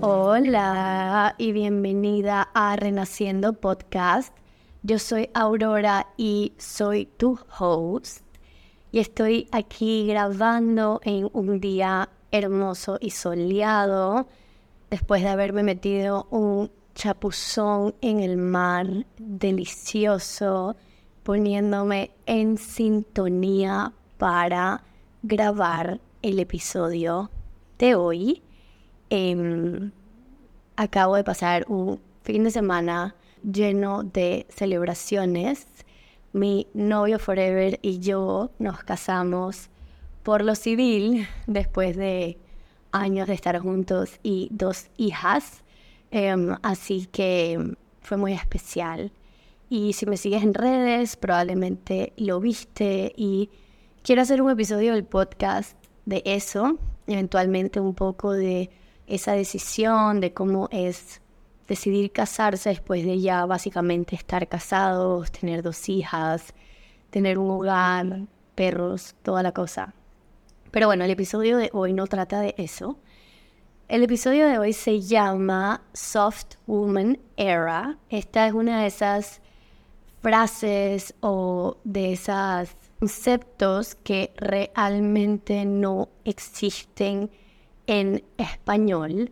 Hola y bienvenida a Renaciendo Podcast. Yo soy Aurora y soy tu host. Y estoy aquí grabando en un día hermoso y soleado después de haberme metido un chapuzón en el mar delicioso, poniéndome en sintonía para grabar el episodio de hoy. Em, acabo de pasar un fin de semana lleno de celebraciones. Mi novio Forever y yo nos casamos por lo civil después de años de estar juntos y dos hijas. Em, así que fue muy especial. Y si me sigues en redes, probablemente lo viste. Y quiero hacer un episodio del podcast de eso, eventualmente un poco de esa decisión, de cómo es decidir casarse después de ya básicamente estar casados, tener dos hijas, tener un hogar, perros, toda la cosa. Pero bueno, el episodio de hoy no trata de eso. El episodio de hoy se llama Soft Woman Era. Esta es una de esas frases o de esos conceptos que realmente no existen en español,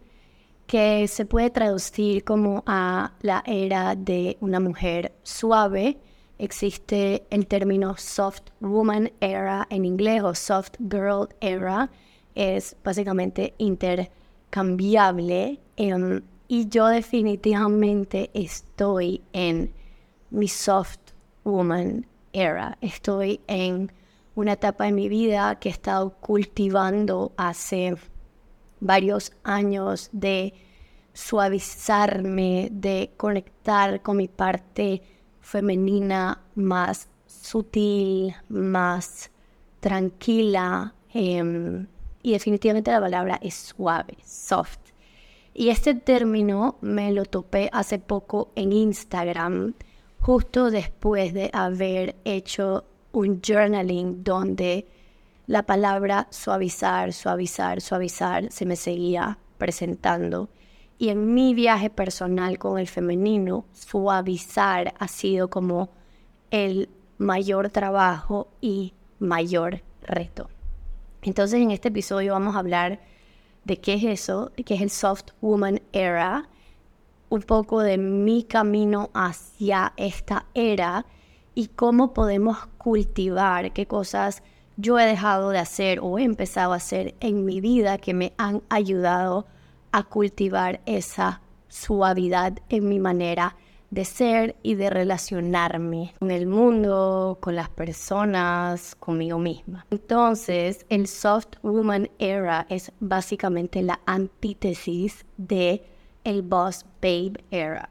que se puede traducir como a la era de una mujer suave, existe el término soft woman era en inglés o soft girl era, es básicamente intercambiable. Em, y yo definitivamente estoy en mi soft woman era. Estoy en una etapa de mi vida que he estado cultivando hace varios años de suavizarme, de conectar con mi parte femenina más sutil, más tranquila. Em, y definitivamente la palabra es suave, soft. Y este término me lo topé hace poco en Instagram, justo después de haber hecho un journaling donde la palabra suavizar, suavizar, suavizar se me seguía presentando. Y en mi viaje personal con el femenino, suavizar ha sido como el mayor trabajo y mayor reto. Entonces en este episodio vamos a hablar de qué es eso, qué es el Soft Woman Era, un poco de mi camino hacia esta era y cómo podemos cultivar, qué cosas yo he dejado de hacer o he empezado a hacer en mi vida que me han ayudado a cultivar esa suavidad en mi manera de ser y de relacionarme con el mundo, con las personas, conmigo misma. Entonces, el soft woman era es básicamente la antítesis de el boss babe era.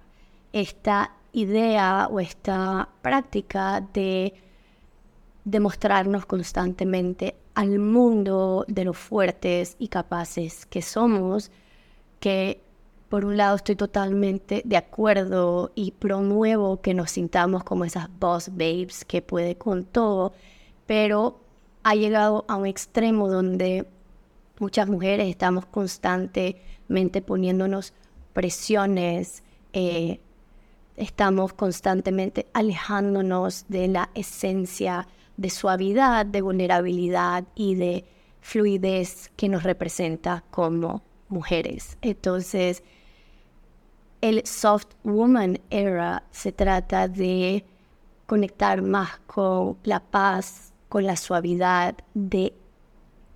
Esta idea o esta práctica de demostrarnos constantemente al mundo de lo fuertes y capaces que somos, que por un lado estoy totalmente de acuerdo y promuevo que nos sintamos como esas boss babes que puede con todo, pero ha llegado a un extremo donde muchas mujeres estamos constantemente poniéndonos presiones, eh, estamos constantemente alejándonos de la esencia de suavidad, de vulnerabilidad y de fluidez que nos representa como mujeres. Entonces, el soft woman era se trata de conectar más con la paz, con la suavidad, de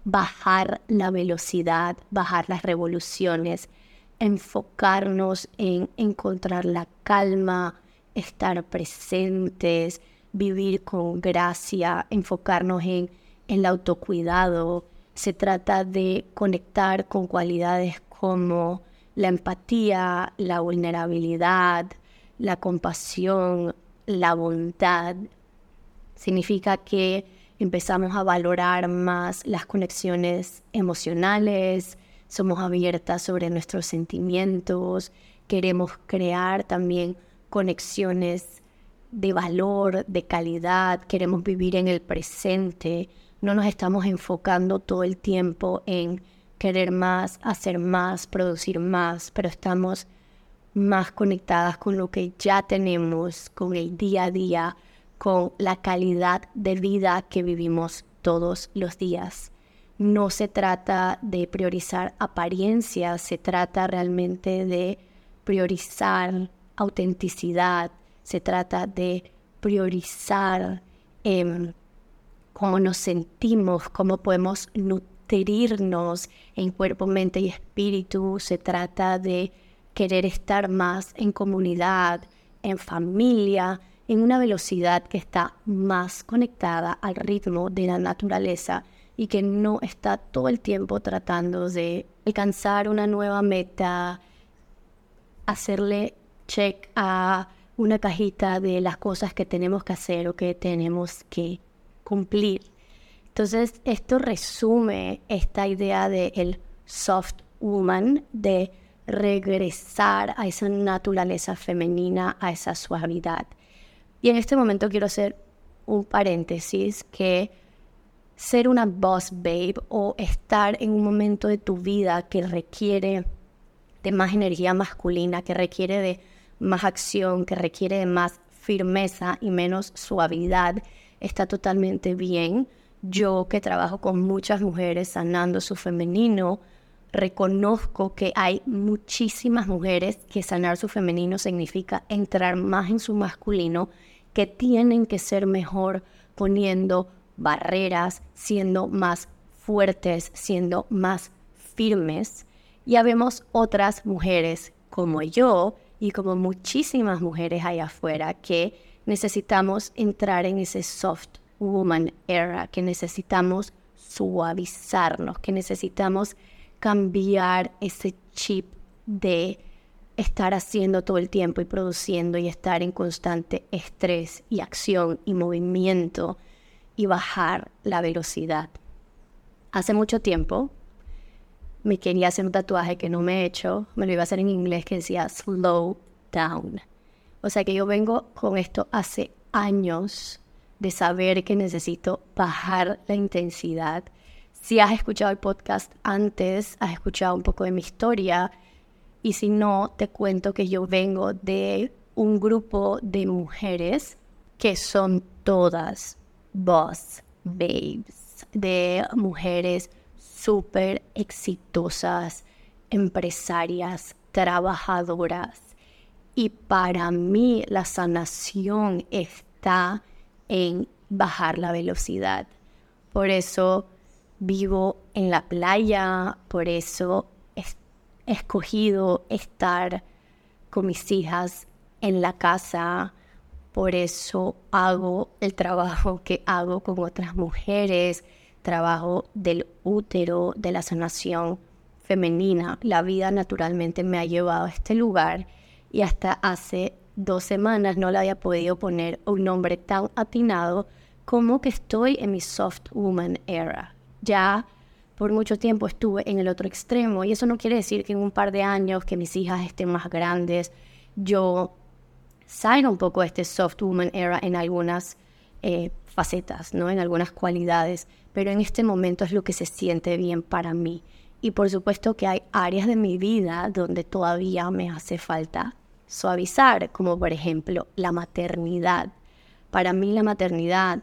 bajar la velocidad, bajar las revoluciones, enfocarnos en encontrar la calma, estar presentes, vivir con gracia, enfocarnos en, el autocuidado. Se trata de conectar con cualidades como la empatía, la vulnerabilidad, la compasión, la bondad. Significa que empezamos a valorar más las conexiones emocionales, somos abiertas sobre nuestros sentimientos, queremos crear también conexiones de valor, de calidad, queremos vivir en el presente, no nos estamos enfocando todo el tiempo en querer más, hacer más, producir más, pero estamos más conectadas con lo que ya tenemos, con el día a día, con la calidad de vida que vivimos todos los días. No se trata de priorizar apariencias, se trata realmente de priorizar autenticidad, se trata de priorizar em, cómo nos sentimos, cómo podemos nutrirnos en cuerpo, mente y espíritu. Se trata de querer estar más en comunidad, en familia, en una velocidad que está más conectada al ritmo de la naturaleza y que no está todo el tiempo tratando de alcanzar una nueva meta, hacerle check a una cajita de las cosas que tenemos que hacer o que tenemos que cumplir. Entonces, esto resume esta idea de el soft woman, de regresar a esa naturaleza femenina, a esa suavidad. Y en este momento quiero hacer un paréntesis que ser una boss babe o estar en un momento de tu vida que requiere de más energía masculina, que requiere de más acción, que requiere de más firmeza y menos suavidad, está totalmente bien. Yo que trabajo con muchas mujeres sanando su femenino, reconozco que hay muchísimas mujeres que sanar su femenino significa entrar más en su masculino que tienen que ser mejor poniendo barreras, siendo más fuertes, siendo más firmes. Ya vemos otras mujeres como yo y como muchísimas mujeres allá afuera que necesitamos entrar en ese soft woman era, que necesitamos suavizarnos, que necesitamos cambiar ese chip de estar haciendo todo el tiempo y produciendo y estar en constante estrés y acción y movimiento y bajar la velocidad. Hace mucho tiempo me quería hacer un tatuaje que no me he hecho, me lo iba a hacer en inglés que decía slow down. O sea que yo vengo con esto hace años de saber que necesito bajar la intensidad. Si has escuchado el podcast antes, has escuchado un poco de mi historia, y si no, te cuento que yo vengo de un grupo de mujeres que son todas boss babes, de mujeres súper exitosas, empresarias, trabajadoras. Y para mí la sanación está en bajar la velocidad. Por eso vivo en la playa, por eso escogido estar con mis hijas en la casa, por eso hago el trabajo que hago con otras mujeres, trabajo del útero, de la sanación femenina. La vida naturalmente me ha llevado a este lugar y hasta hace dos semanas no le había podido poner un nombre tan atinado como que estoy en mi soft woman era. Ya por mucho tiempo estuve en el otro extremo y eso no quiere decir que en un par de años que mis hijas estén más grandes, yo salga un poco este soft woman era en algunas eh, facetas, ¿no? en algunas cualidades, pero en este momento es lo que se siente bien para mí. Y por supuesto que hay áreas de mi vida donde todavía me hace falta suavizar, como por ejemplo la maternidad. Para mí la maternidad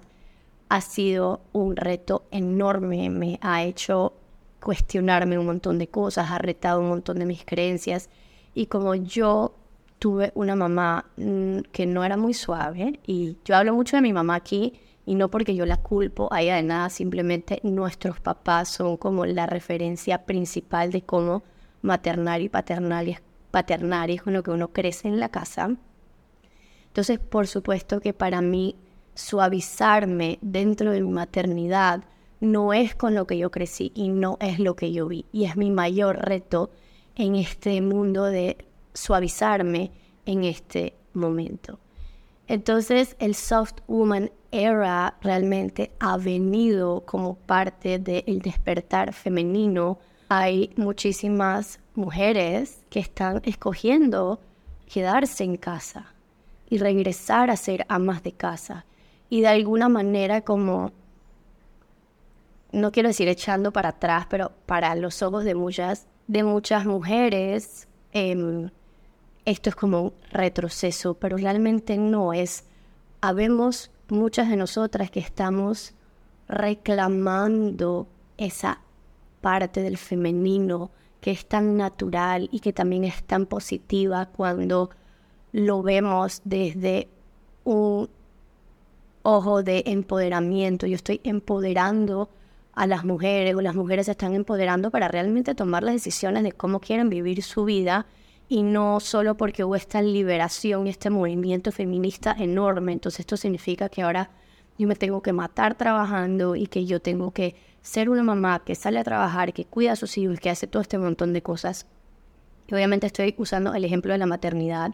ha sido un reto enorme, me ha hecho cuestionarme un montón de cosas, ha retado un montón de mis creencias y como yo tuve una mamá mm, que no era muy suave y yo hablo mucho de mi mamá aquí y no porque yo la culpo a ella de nada, simplemente nuestros papás son como la referencia principal de cómo maternar y paternar y paternar es con lo que uno crece en la casa. Entonces, por supuesto que para mí suavizarme dentro de mi maternidad no es con lo que yo crecí y no es lo que yo vi. Y es mi mayor reto en este mundo de suavizarme en este momento. Entonces el soft woman era realmente ha venido como parte del despertar femenino. Hay muchísimas mujeres que están escogiendo quedarse en casa y regresar a ser amas de casa y de alguna manera como no quiero decir echando para atrás, pero para los ojos de muchas, de muchas mujeres, em, esto es como un retroceso, pero realmente no es. Habemos muchas de nosotras que estamos reclamando esa parte del femenino que es tan natural y que también es tan positiva cuando lo vemos desde un ojo de empoderamiento. Yo estoy empoderando a las mujeres o las mujeres se están empoderando para realmente tomar las decisiones de cómo quieren vivir su vida y no solo porque hubo esta liberación este movimiento feminista enorme. Entonces esto significa que ahora yo me tengo que matar trabajando y que yo tengo que ser una mamá que sale a trabajar, que cuida a sus hijos, que hace todo este montón de cosas. Y obviamente estoy usando el ejemplo de la maternidad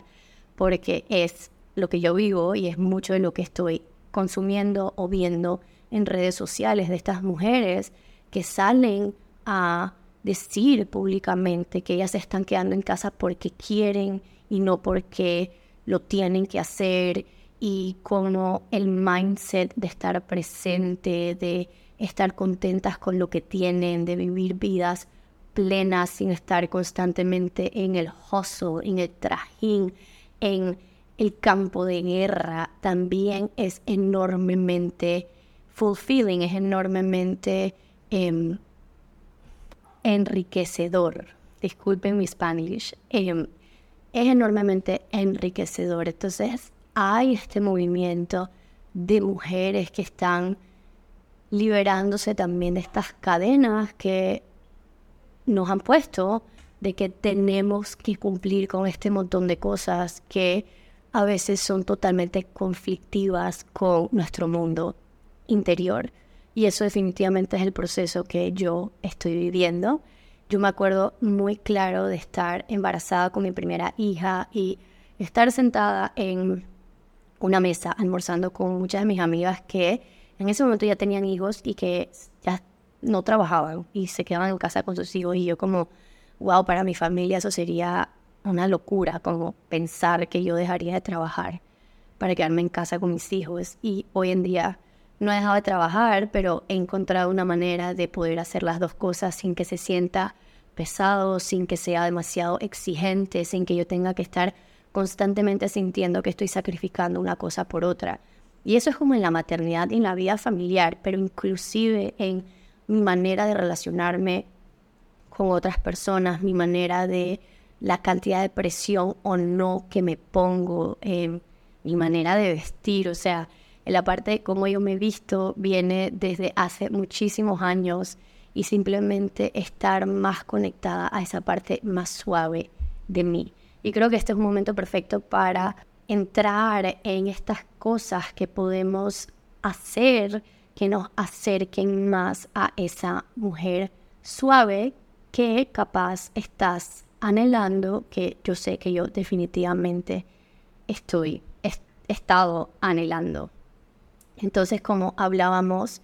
porque es lo que yo vivo y es mucho de lo que estoy consumiendo o viendo en redes sociales de estas mujeres que salen a decir públicamente que ellas se están quedando en casa porque quieren y no porque lo tienen que hacer y como el mindset de estar presente, de estar contentas con lo que tienen, de vivir vidas plenas sin estar constantemente en el hustle, en el trajín, en el campo de guerra, también es enormemente fulfilling, es enormemente em, enriquecedor. Disculpen mi Spanish. Em, es enormemente enriquecedor. Entonces, hay este movimiento de mujeres que están liberándose también de estas cadenas que nos han puesto de que tenemos que cumplir con este montón de cosas que a veces son totalmente conflictivas con nuestro mundo interior. Y eso definitivamente es el proceso que yo estoy viviendo. Yo me acuerdo muy claro de estar embarazada con mi primera hija y estar sentada en una mesa almorzando con muchas de mis amigas que en ese momento ya tenían hijos y que ya no trabajaban y se quedaban en casa con sus hijos y yo como, wow, para mi familia eso sería una locura, como pensar que yo dejaría de trabajar para quedarme en casa con mis hijos y hoy en día no he dejado de trabajar, pero he encontrado una manera de poder hacer las dos cosas sin que se sienta pesado, sin que sea demasiado exigente, sin que yo tenga que estar constantemente sintiendo que estoy sacrificando una cosa por otra. Y eso es como en la maternidad y en la vida familiar, pero inclusive en mi manera de relacionarme con otras personas, mi manera de la cantidad de presión o no que me pongo, en mi manera de vestir, o sea, la parte de cómo yo me he visto viene desde hace muchísimos años y simplemente estar más conectada a esa parte más suave de mí. Y creo que este es un momento perfecto para entrar en estas cosas que podemos hacer que nos acerquen más a esa mujer suave que capaz estás anhelando, que yo sé que yo definitivamente estoy, he estado anhelando. Entonces, como hablábamos,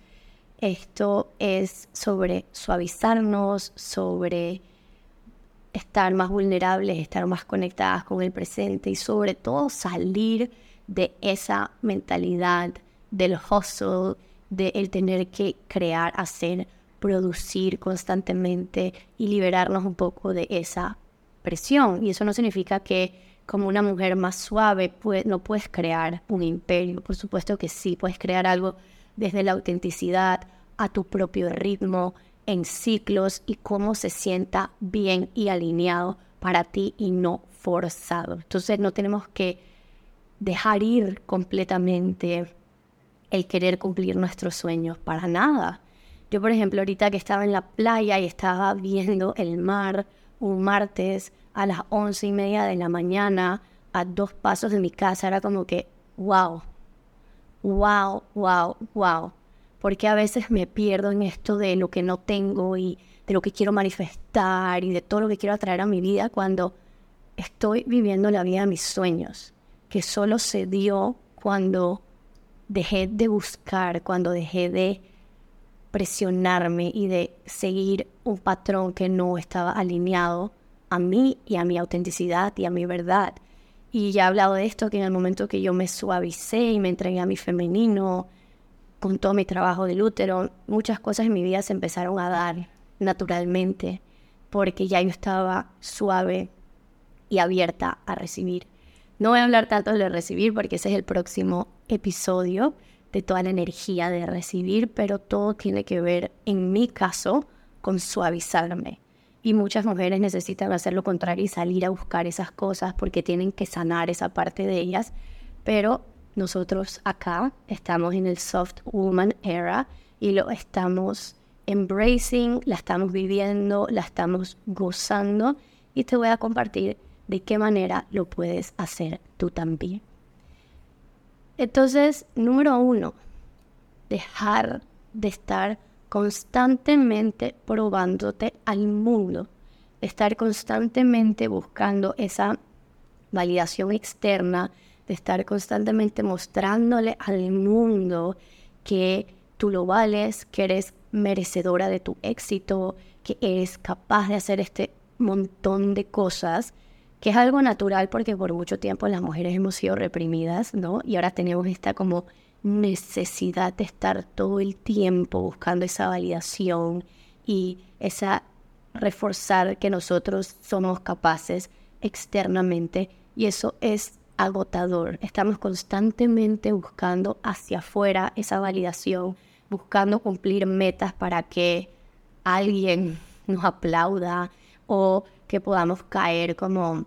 esto es sobre suavizarnos, sobre estar más vulnerables, estar más conectadas con el presente y sobre todo salir de esa mentalidad del hustle, de tener que crear, hacer, producir constantemente y liberarnos un poco de esa presión. Y eso no significa que como una mujer más suave, no puedes crear un imperio. Por supuesto que sí, puedes crear algo desde la autenticidad, a tu propio ritmo, en ciclos y cómo se sienta bien y alineado para ti y no forzado. Entonces no tenemos que dejar ir completamente el querer cumplir nuestros sueños para nada. Yo, por ejemplo, ahorita que estaba en la playa y estaba viendo el mar un martes, a las once y media de la mañana a dos pasos de mi casa era como que, wow, wow, wow, wow. Porque a veces me pierdo en esto de lo que no tengo y de lo que quiero manifestar y de todo lo que quiero atraer a mi vida cuando estoy viviendo la vida de mis sueños, que solo se dio cuando dejé de buscar, cuando dejé de presionarme y de seguir un patrón que no estaba alineado a mí y a mi autenticidad y a mi verdad. Y ya he hablado de esto, que en el momento que yo me suavicé y me entregué a mi femenino, con todo mi trabajo del útero, muchas cosas en mi vida se empezaron a dar naturalmente porque ya yo estaba suave y abierta a recibir. No voy a hablar tanto de recibir porque ese es el próximo episodio de toda la energía de recibir, pero todo tiene que ver, en mi caso, con suavizarme. Y muchas mujeres necesitan hacer lo contrario y salir a buscar esas cosas porque tienen que sanar esa parte de ellas. Pero nosotros acá estamos en el soft woman era y lo estamos embracing, la estamos viviendo, la estamos gozando y te voy a compartir de qué manera lo puedes hacer tú también. Entonces, número uno, dejar de estar constantemente probándote al mundo, estar constantemente buscando esa validación externa, de estar constantemente mostrándole al mundo que tú lo vales, que eres merecedora de tu éxito, que eres capaz de hacer este montón de cosas, que es algo natural porque por mucho tiempo las mujeres hemos sido reprimidas, ¿no? Y ahora tenemos esta como necesidad de estar todo el tiempo buscando esa validación y esa reforzar que nosotros somos capaces externamente y eso es agotador. Estamos constantemente buscando hacia afuera esa validación, buscando cumplir metas para que alguien nos aplauda o que podamos caer como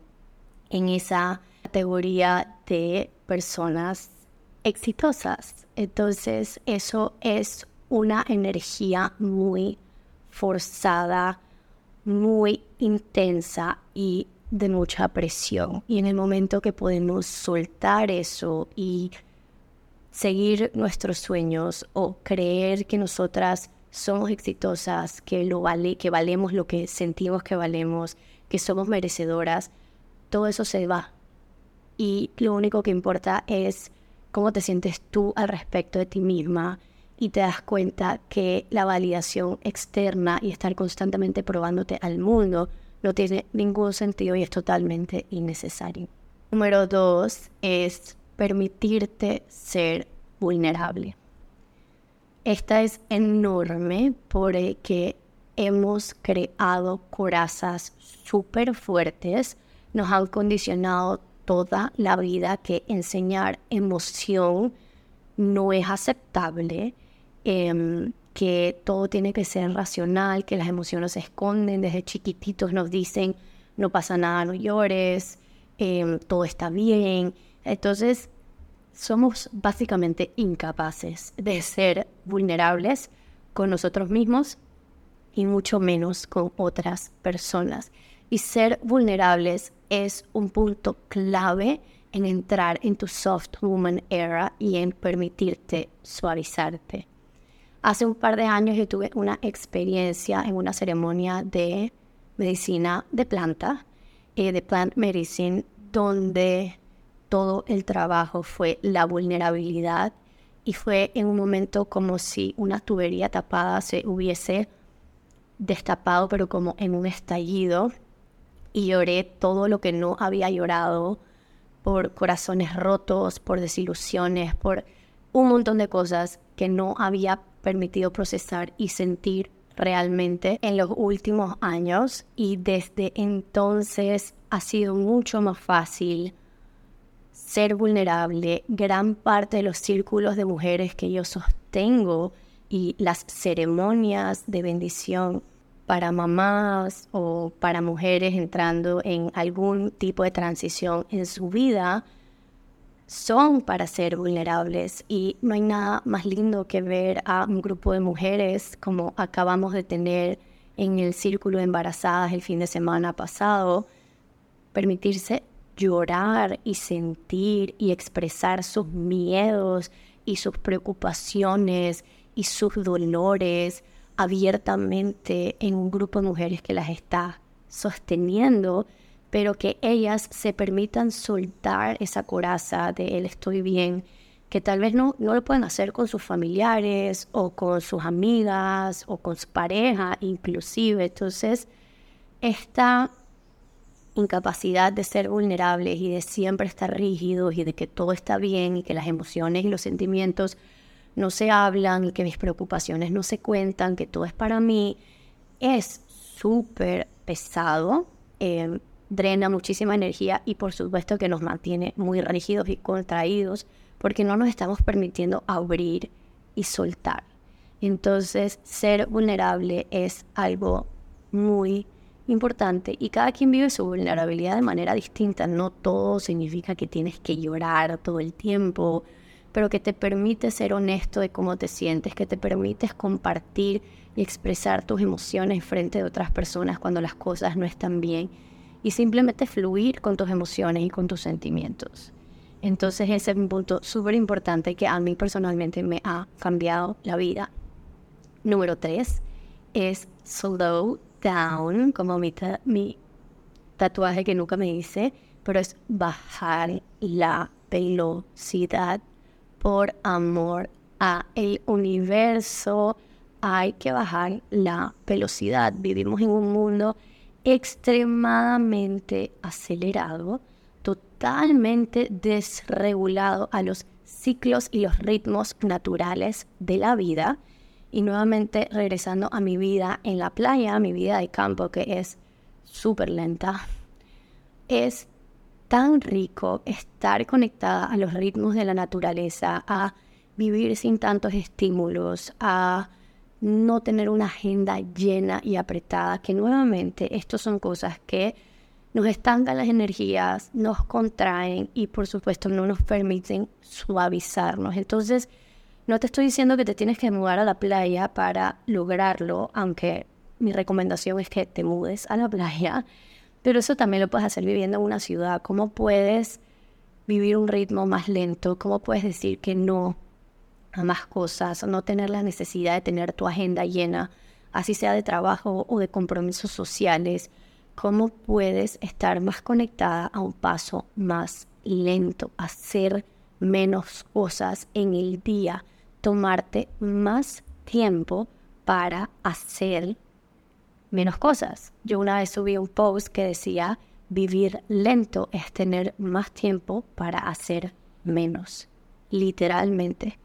en esa categoría de personas exitosas. Entonces eso es una energía muy forzada, muy intensa y de mucha presión. Y en el momento que podemos soltar eso y seguir nuestros sueños o creer que nosotras somos exitosas, que, lo vale, que valemos lo que sentimos que valemos, que somos merecedoras, todo eso se va. Y lo único que importa es cómo te sientes tú al respecto de ti misma y te das cuenta que la validación externa y estar constantemente probándote al mundo no tiene ningún sentido y es totalmente innecesario. Número dos es permitirte ser vulnerable. Esta es enorme porque hemos creado corazas súper fuertes, nos han condicionado toda la vida que enseñar emoción no es aceptable. Em, que todo tiene que ser racional, que las emociones se esconden, desde chiquititos nos dicen, no pasa nada, no llores, em, todo está bien. Entonces, somos básicamente incapaces de ser vulnerables con nosotros mismos y mucho menos con otras personas. Y ser vulnerables es un punto clave en entrar en tu soft woman era y en permitirte suavizarte. Hace un par de años yo tuve una experiencia en una ceremonia de medicina de planta, eh, de plant medicine, donde todo el trabajo fue la vulnerabilidad y fue en un momento como si una tubería tapada se hubiese destapado, pero como en un estallido. Y lloré todo lo que no había llorado por corazones rotos, por desilusiones, por un montón de cosas que no había permitido procesar y sentir realmente en los últimos años y desde entonces ha sido mucho más fácil ser vulnerable. Gran parte de los círculos de mujeres que yo sostengo y las ceremonias de bendición para mamás o para mujeres entrando en algún tipo de transición en su vida son para ser vulnerables. Y no hay nada más lindo que ver a un grupo de mujeres como acabamos de tener en el círculo de embarazadas el fin de semana pasado, permitirse llorar y sentir y expresar sus miedos y sus preocupaciones y sus dolores abiertamente en un grupo de mujeres que las está sosteniendo pero que ellas se permitan soltar esa coraza de él estoy bien, que tal vez no, no lo pueden hacer con sus familiares o con sus amigas o con su pareja inclusive. Entonces, esta incapacidad de ser vulnerables y de siempre estar rígidos y de que todo está bien y que las emociones y los sentimientos no se hablan que mis preocupaciones no se cuentan, que todo es para mí, es súper pesado, em, drena muchísima energía y por supuesto que nos mantiene muy rígidos y contraídos porque no nos estamos permitiendo abrir y soltar. Entonces, ser vulnerable es algo muy importante y cada quien vive su vulnerabilidad de manera distinta. No todo significa que tienes que llorar todo el tiempo, pero que te permite ser honesto de cómo te sientes, que te permites compartir y expresar tus emociones frente de otras personas cuando las cosas no están bien y simplemente fluir con tus emociones y con tus sentimientos. Entonces ese es un punto súper importante que a mí personalmente me ha cambiado la vida. Número tres es slow down, como mi, mi tatuaje que nunca me hice, pero es bajar la velocidad por amor a el universo. Hay que bajar la velocidad. Vivimos en un mundo extremadamente acelerado totalmente desregulado a los ciclos y los ritmos naturales de la vida. Y nuevamente regresando a mi vida en la playa, mi vida de campo que es súper lenta, es tan rico estar conectada a los ritmos de la naturaleza, a vivir sin tantos estímulos, a no tener una agenda llena y apretada, que nuevamente estos son cosas que nos estancan las energías, nos contraen y por supuesto no nos permiten suavizarnos. Entonces, no te estoy diciendo que te tienes que mudar a la playa para lograrlo, aunque mi recomendación es que te mudes a la playa, pero eso también lo puedes hacer viviendo en una ciudad. ¿Cómo puedes vivir un ritmo más lento? ¿Cómo puedes decir que no a más cosas? No tener la necesidad de tener tu agenda llena, así sea de trabajo o de compromisos sociales cómo puedes estar más conectada a un paso más lento, hacer menos cosas en el día, tomarte más tiempo para hacer menos cosas. Yo una vez subí un post que decía, vivir lento es tener más tiempo para hacer menos, literalmente.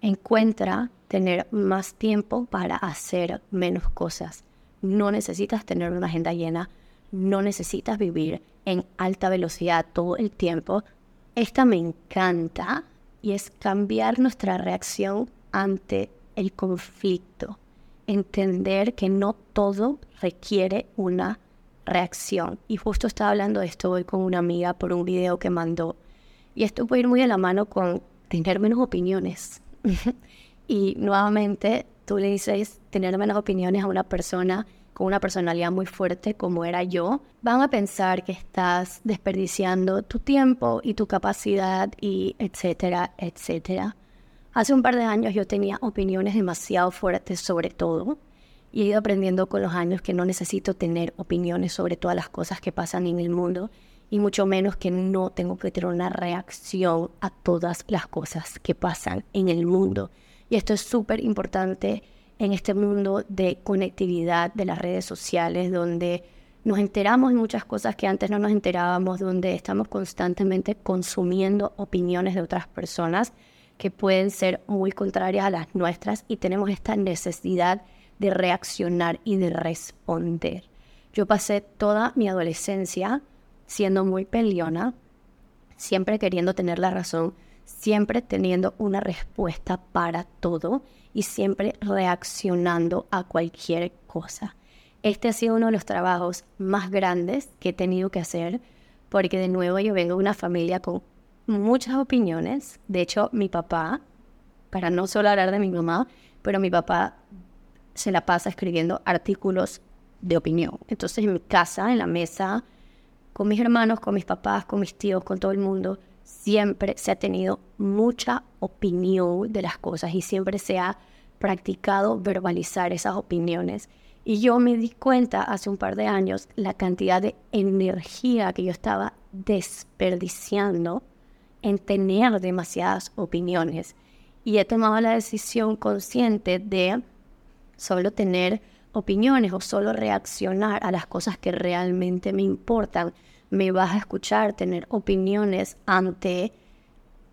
Encuentra tener más tiempo para hacer menos cosas. No necesitas tener una agenda llena, no necesitas vivir en alta velocidad todo el tiempo. Esta me encanta y es cambiar nuestra reacción ante el conflicto. Entender que no todo requiere una reacción. Y justo estaba hablando de esto hoy con una amiga por un video que mandó. Y esto puede ir muy a la mano con tener menos opiniones. y nuevamente tú le dices tener menos opiniones a una persona con una personalidad muy fuerte como era yo, van a pensar que estás desperdiciando tu tiempo y tu capacidad y etcétera, etcétera. Hace un par de años yo tenía opiniones demasiado fuertes sobre todo y he ido aprendiendo con los años que no necesito tener opiniones sobre todas las cosas que pasan en el mundo y mucho menos que no tengo que tener una reacción a todas las cosas que pasan en el mundo. Y esto es súper importante en este mundo de conectividad de las redes sociales, donde nos enteramos de muchas cosas que antes no nos enterábamos, donde estamos constantemente consumiendo opiniones de otras personas que pueden ser muy contrarias a las nuestras y tenemos esta necesidad de reaccionar y de responder. Yo pasé toda mi adolescencia siendo muy peleona, siempre queriendo tener la razón, siempre teniendo una respuesta para todo y siempre reaccionando a cualquier cosa. Este ha sido uno de los trabajos más grandes que he tenido que hacer porque de nuevo yo vengo de una familia con muchas opiniones. De hecho, mi papá, para no solo hablar de mi mamá, pero mi papá se la pasa escribiendo artículos de opinión. Entonces en mi casa, en la mesa, con mis hermanos, con mis papás, con mis tíos, con todo el mundo, siempre se ha tenido mucha opinión de las cosas y siempre se ha practicado verbalizar esas opiniones. Y yo me di cuenta hace un par de años la cantidad de energía que yo estaba desperdiciando en tener demasiadas opiniones. Y he tomado la decisión consciente de solo tener opiniones o solo reaccionar a las cosas que realmente me importan me vas a escuchar tener opiniones ante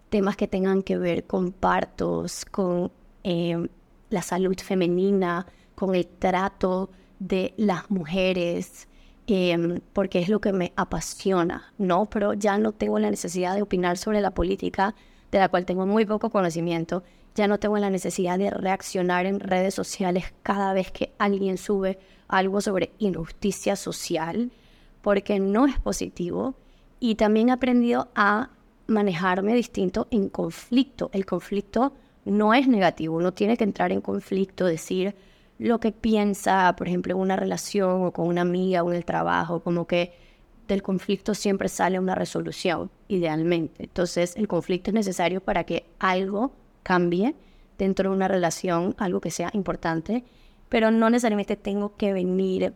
temas que tengan que ver con partos, con em, la salud femenina, con el trato de las mujeres, em, porque es lo que me apasiona, ¿no? Pero ya no tengo la necesidad de opinar sobre la política, de la cual tengo muy poco conocimiento, ya no tengo la necesidad de reaccionar en redes sociales cada vez que alguien sube algo sobre injusticia social, porque no es positivo. Y también he aprendido a manejarme distinto en conflicto. El conflicto no es negativo, uno tiene que entrar en conflicto, decir lo que piensa, por ejemplo, en una relación o con una amiga o en el trabajo, como que del conflicto siempre sale una resolución, idealmente. Entonces, el conflicto es necesario para que algo cambie dentro de una relación, algo que sea importante, pero no necesariamente tengo que venir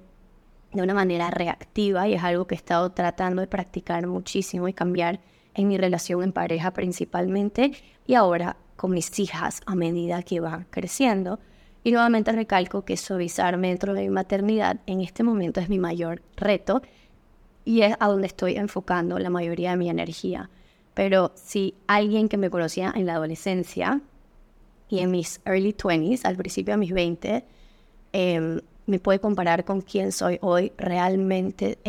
de una manera reactiva y es algo que he estado tratando de practicar muchísimo y cambiar en mi relación en pareja principalmente y ahora con mis hijas a medida que van creciendo. Y nuevamente recalco que suavizarme dentro de mi maternidad en este momento es mi mayor reto y es a donde estoy enfocando la mayoría de mi energía. Pero si alguien que me conocía en la adolescencia y en mis early 20s, al principio de mis 20, em, me puede comparar con quién soy hoy, realmente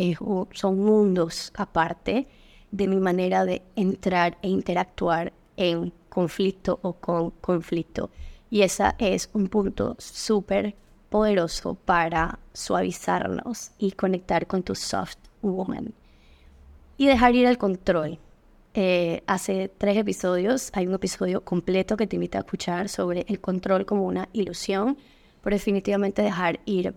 son mundos aparte de mi manera de entrar e interactuar en conflicto o con conflicto. Y ese es un punto súper poderoso para suavizarnos y conectar con tu soft woman. Y dejar ir el control. Eh, hace tres episodios, hay un episodio completo que te invita a escuchar sobre el control como una ilusión, pero definitivamente dejar ir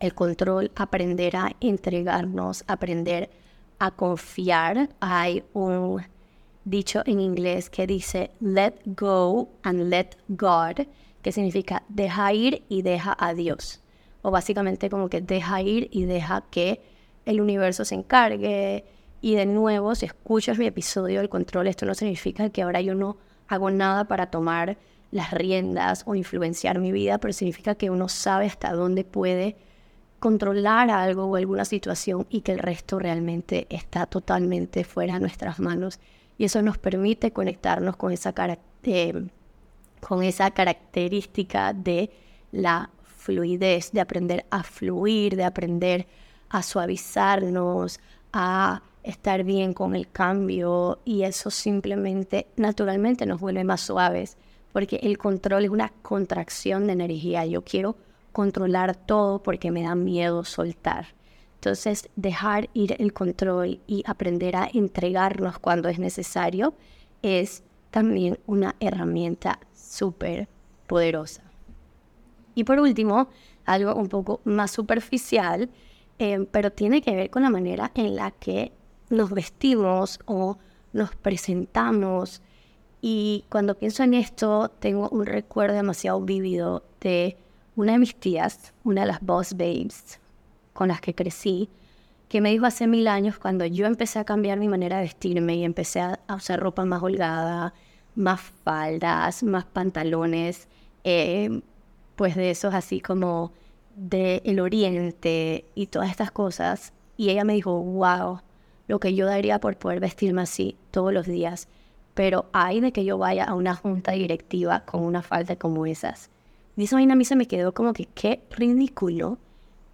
el control, aprender a entregarnos, aprender a confiar. Hay un dicho en inglés que dice let go and let God, que significa deja ir y deja a Dios. O básicamente como que deja ir y deja que el universo se encargue. Y de nuevo, si escuchas mi episodio del control, esto no significa que ahora yo no hago nada para tomar las riendas o influenciar mi vida, pero significa que uno sabe hasta dónde puede controlar algo o alguna situación y que el resto realmente está totalmente fuera de nuestras manos. Y eso nos permite conectarnos con esa, eh, con esa característica de la fluidez, de aprender a fluir, de aprender a suavizarnos, a estar bien con el cambio y eso simplemente naturalmente nos vuelve más suaves porque el control es una contracción de energía. Yo quiero controlar todo porque me da miedo soltar. Entonces, dejar ir el control y aprender a entregarnos cuando es necesario es también una herramienta súper poderosa. Y por último, algo un poco más superficial, eh, pero tiene que ver con la manera en la que nos vestimos o nos presentamos. Y cuando pienso en esto, tengo un recuerdo demasiado vívido de una de mis tías, una de las boss babes con las que crecí, que me dijo hace mil años cuando yo empecé a cambiar mi manera de vestirme y empecé a, usar ropa más holgada, más faldas, más pantalones, eh, pues de esos así como del oriente y todas estas cosas. Y ella me dijo, wow, lo que yo daría por poder vestirme así todos los días. Pero hay de que yo vaya a una junta directiva con una falda como esas. Y eso a mí se me quedó como que qué ridículo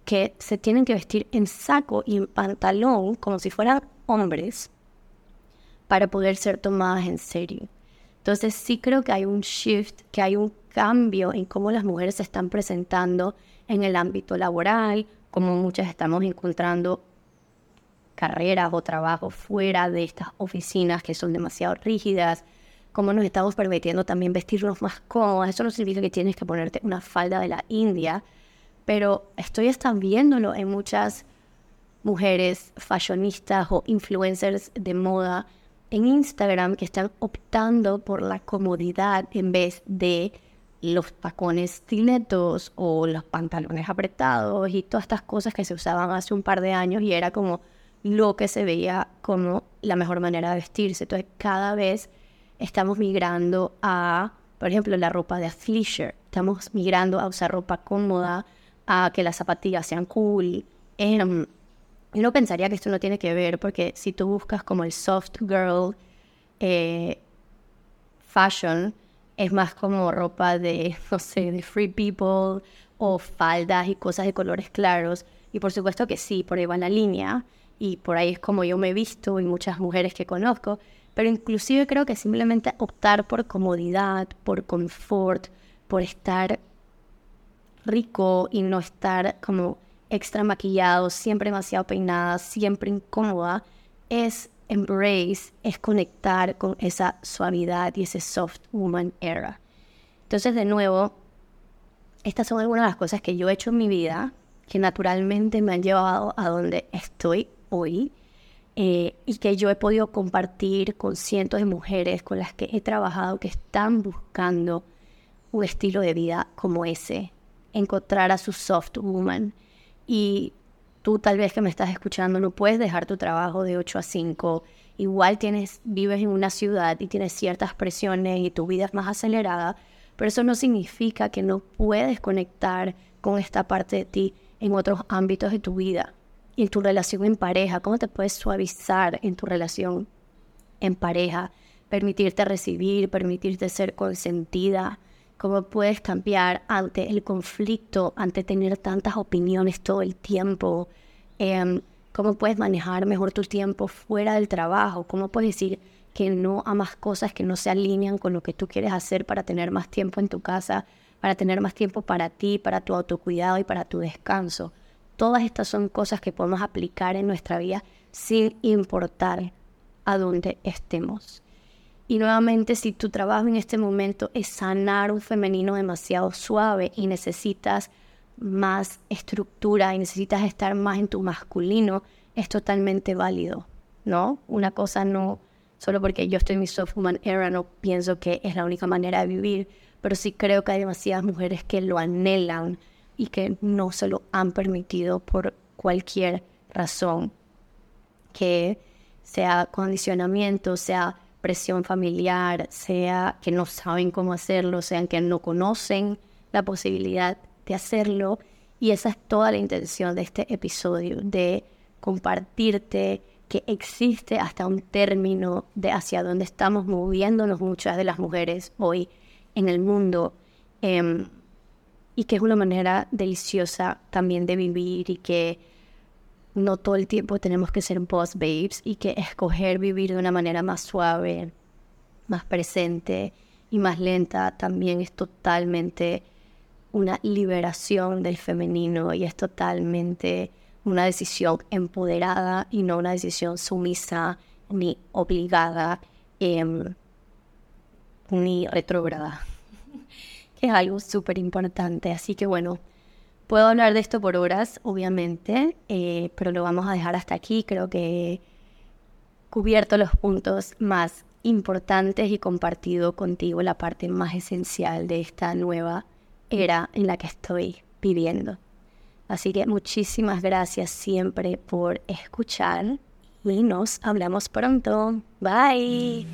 que se tienen que vestir en saco y en pantalón como si fueran hombres para poder ser tomadas en serio. Entonces sí creo que hay un shift, que hay un cambio en cómo las mujeres se están presentando en el ámbito laboral, como muchas estamos encontrando carreras o trabajos fuera de estas oficinas que son demasiado rígidas, cómo nos estamos permitiendo también vestirnos más cómodos. Eso no significa que tienes que ponerte una falda de la India, pero estoy hasta viéndolo en muchas mujeres fashionistas o influencers de moda en Instagram que están optando por la comodidad en vez de los tacones stilettos o los pantalones apretados y todas estas cosas que se usaban hace un par de años y era como lo que se veía como la mejor manera de vestirse. Entonces cada vez estamos migrando a, por ejemplo, la ropa de athleisure. Estamos migrando a usar ropa cómoda, a que las zapatillas sean cool. Eh, uno pensaría que esto no tiene que ver porque si tú buscas como el soft girl, eh, fashion es más como ropa de, no sé, de free people o faldas y cosas de colores claros. Y por supuesto que sí, por ahí va la línea y por ahí es como yo me he visto y muchas mujeres que conozco, pero inclusive creo que simplemente optar por comodidad, por confort, por estar rico y no estar como extra maquillado, siempre demasiado peinada, siempre incómoda, es embrace, es conectar con esa suavidad y ese soft woman era. Entonces, de nuevo, estas son algunas de las cosas que yo he hecho en mi vida que naturalmente me han llevado a donde estoy hoy eh, y que yo he podido compartir con cientos de mujeres con las que he trabajado que están buscando un estilo de vida como ese, encontrar a su soft woman. Y tú tal vez que me estás escuchando no puedes dejar tu trabajo de 8 a 5, igual tienes, vives en una ciudad y tienes ciertas presiones y tu vida es más acelerada, pero eso no significa que no puedes conectar con esta parte de ti en otros ámbitos de tu vida. Y en tu relación en pareja, cómo te puedes suavizar en tu relación en pareja, permitirte recibir, permitirte ser consentida, cómo puedes cambiar ante el conflicto, ante tener tantas opiniones todo el tiempo, em, cómo puedes manejar mejor tu tiempo fuera del trabajo, cómo puedes decir que no a más cosas que no se alinean con lo que tú quieres hacer para tener más tiempo en tu casa, para tener más tiempo para ti, para tu autocuidado y para tu descanso. Todas estas son cosas que podemos aplicar en nuestra vida sin importar a dónde estemos. Y nuevamente, si tu trabajo en este momento es sanar un femenino demasiado suave y necesitas más estructura y necesitas estar más en tu masculino, es totalmente válido, ¿no? Una cosa no, solo porque yo estoy en mi soft woman era, no pienso que es la única manera de vivir, pero sí creo que hay demasiadas mujeres que lo anhelan y que no se lo han permitido por cualquier razón, que sea condicionamiento, sea presión familiar, sea que no saben cómo hacerlo, sea que no conocen la posibilidad de hacerlo. Y esa es toda la intención de este episodio, de compartirte que existe hasta un término de hacia dónde estamos moviéndonos muchas de las mujeres hoy en el mundo. Em, y que es una manera deliciosa también de vivir y que no todo el tiempo tenemos que ser boss babes y que escoger vivir de una manera más suave, más presente y más lenta también es totalmente una liberación del femenino y es totalmente una decisión empoderada y no una decisión sumisa ni obligada em, ni retrógrada que es algo súper importante. Así que bueno, puedo hablar de esto por horas, obviamente, eh, pero lo vamos a dejar hasta aquí. Creo que he cubierto los puntos más importantes y compartido contigo la parte más esencial de esta nueva era en la que estoy viviendo. Así que muchísimas gracias siempre por escuchar y nos hablamos pronto. Bye.